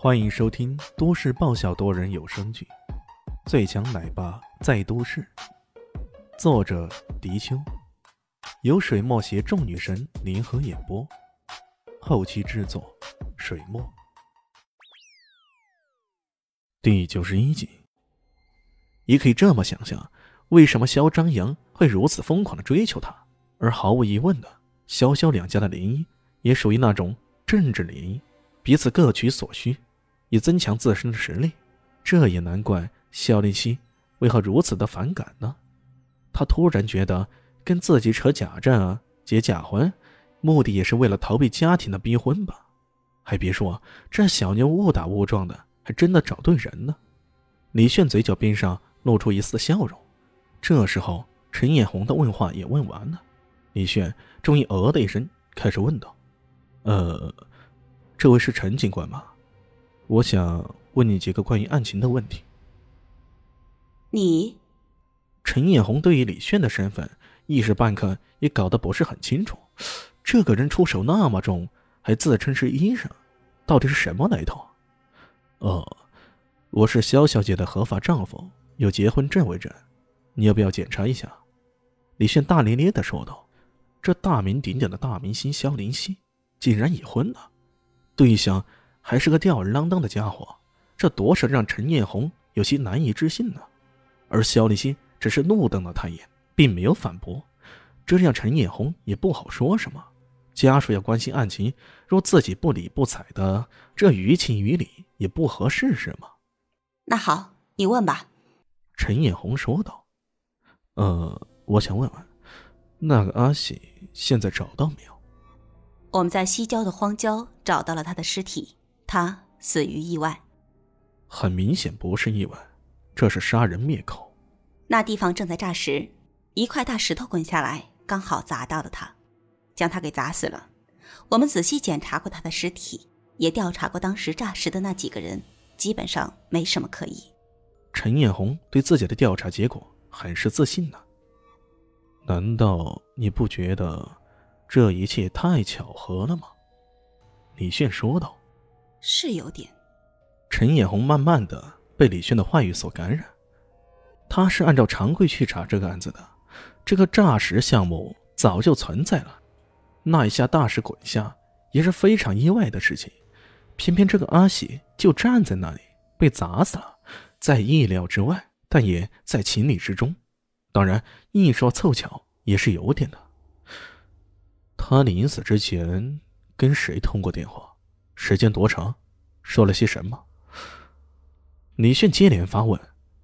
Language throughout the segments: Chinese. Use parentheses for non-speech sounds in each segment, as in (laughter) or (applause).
欢迎收听都市爆笑多人有声剧《最强奶爸在都市》，作者：迪秋，由水墨携众女神联合演播，后期制作：水墨。第九十一集，也可以这么想象，为什么萧张扬会如此疯狂的追求她？而毫无疑问的，萧萧两家的联姻也属于那种政治联姻，彼此各取所需。以增强自身的实力，这也难怪肖林希为何如此的反感呢？他突然觉得跟自己扯假证啊、结假婚，目的也是为了逃避家庭的逼婚吧？还别说，这小妞误打误撞的，还真的找对人了。李炫嘴角边上露出一丝笑容。这时候，陈艳红的问话也问完了，李炫终于呃的一声，开始问道：“呃，这位是陈警官吗？”我想问你几个关于案情的问题。你，陈艳红对于李炫的身份一时半刻也搞得不是很清楚。这个人出手那么重，还自称是医生，到底是什么来头？哦，我是肖小姐的合法丈夫，有结婚证为证，你要不要检查一下？李炫大咧咧的说道：“这大名鼎鼎的大明星肖林希，竟然已婚了，对象。”还是个吊儿郎当的家伙，这多少让陈艳红有些难以置信呢。而肖立新只是怒瞪了他一眼，并没有反驳，这让陈艳红也不好说什么。家属要关心案情，若自己不理不睬的，这于情于理也不合适，是吗？那好，你问吧。陈艳红说道：“呃，我想问问，那个阿喜现在找到没有？我们在西郊的荒郊找到了他的尸体。”他死于意外，很明显不是意外，这是杀人灭口。那地方正在炸石，一块大石头滚下来，刚好砸到了他，将他给砸死了。我们仔细检查过他的尸体，也调查过当时炸石的那几个人，基本上没什么可疑。陈艳红对自己的调查结果很是自信呢。难道你不觉得这一切太巧合了吗？李炫说道。是有点。陈艳红慢慢的被李轩的话语所感染，他是按照常规去查这个案子的。这个诈石项目早就存在了，那一下大石滚下也是非常意外的事情。偏偏这个阿喜就站在那里被砸死了，在意料之外，但也在情理之中。当然，硬说凑巧也是有点的。他临死之前跟谁通过电话？时间多长？说了些什么？李炫接连发问，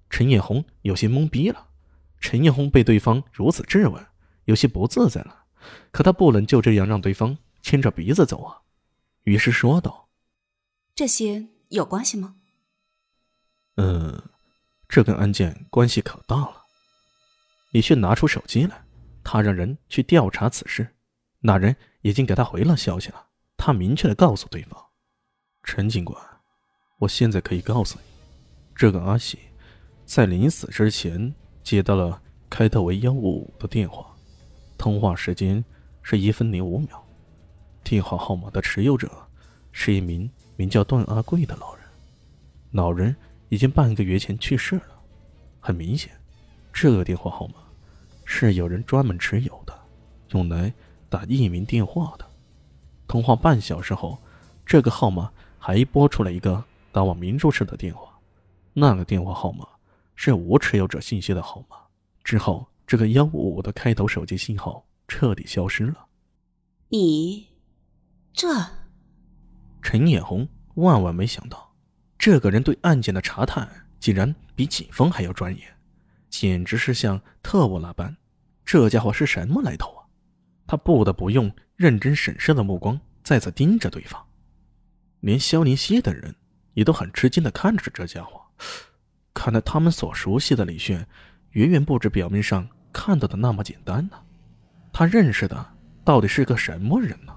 陈艳红有些懵逼了。陈艳红被对方如此质问，有些不自在了。可他不能就这样让对方牵着鼻子走啊，于是说道：“这些有关系吗？”“嗯，这跟案件关系可大了。”李炫拿出手机来，他让人去调查此事。那人已经给他回了消息了。他明确的告诉对方。陈警官，我现在可以告诉你，这个阿喜在临死之前接到了开头为幺五五的电话，通话时间是一分零五秒，电话号码的持有者是一名名叫段阿贵的老人，老人已经半个月前去世了。很明显，这个电话号码是有人专门持有的，用来打匿名电话的。通话半小时后，这个号码。还拨出了一个打往明珠市的电话，那个电话号码是无持有者信息的号码。之后，这个幺五五的开头手机信号彻底消失了。你，这……陈艳红万万没想到，这个人对案件的查探竟然比警方还要专业，简直是像特务那般。这家伙是什么来头啊？他不得不用认真审视的目光再次盯着对方。连萧林希等人也都很吃惊的看着这家伙，看来他们所熟悉的李炫，远远不止表面上看到的那么简单呢。他认识的到底是个什么人呢？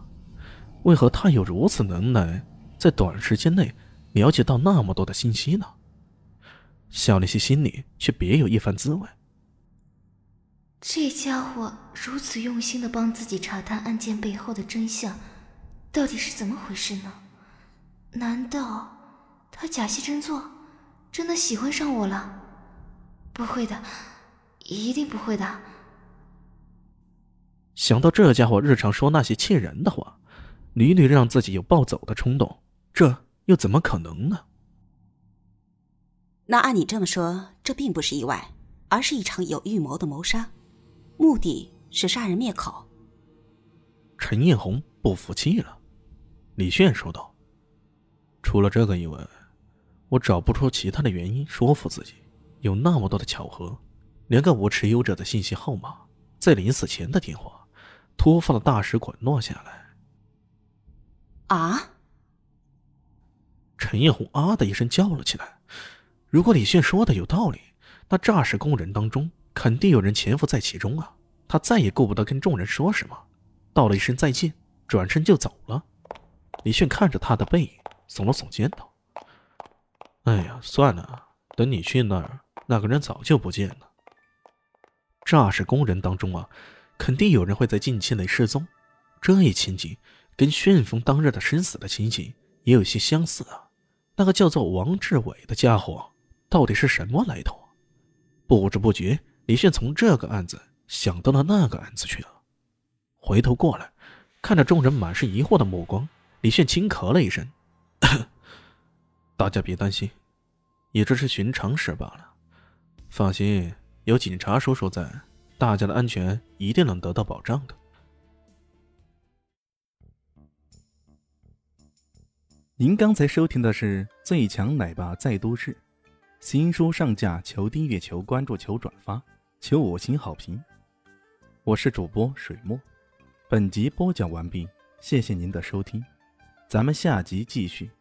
为何他有如此能耐，在短时间内了解到那么多的信息呢？萧林希心里却别有一番滋味。这家伙如此用心的帮自己查探案件背后的真相，到底是怎么回事呢？难道他假戏真做，真的喜欢上我了？不会的，一定不会的。想到这家伙日常说那些气人的话，屡屡让自己有暴走的冲动，这又怎么可能呢？那按你这么说，这并不是意外，而是一场有预谋的谋杀，目的是杀人灭口。陈艳红不服气了，李炫说道：“除了这个以外，我找不出其他的原因说服自己。有那么多的巧合，连个无持有者的信息号码，在临死前的电话，突发的大使馆落下来。”啊！陈艳红啊的一声叫了起来。如果李炫说的有道理，那诈尸工人当中肯定有人潜伏在其中啊！他再也顾不得跟众人说什么。道了一声再见，转身就走了。李炫看着他的背影，耸了耸肩道：“哎呀，算了，等你去那儿，那个人早就不见了。诈尸工人当中啊，肯定有人会在近期内失踪。这一情景跟旋风当日的生死的情景也有些相似啊。那个叫做王志伟的家伙，到底是什么来头？不知不觉，李炫从这个案子想到了那个案子去了。”回头过来，看着众人满是疑惑的目光，李炫轻咳了一声：“ (coughs) 大家别担心，也只是寻常事罢了。放心，有警察叔叔在，大家的安全一定能得到保障的。”您刚才收听的是《最强奶爸在都市》，新书上架，求订阅，求关注，求转发，求五星好评。我是主播水墨。本集播讲完毕，谢谢您的收听，咱们下集继续。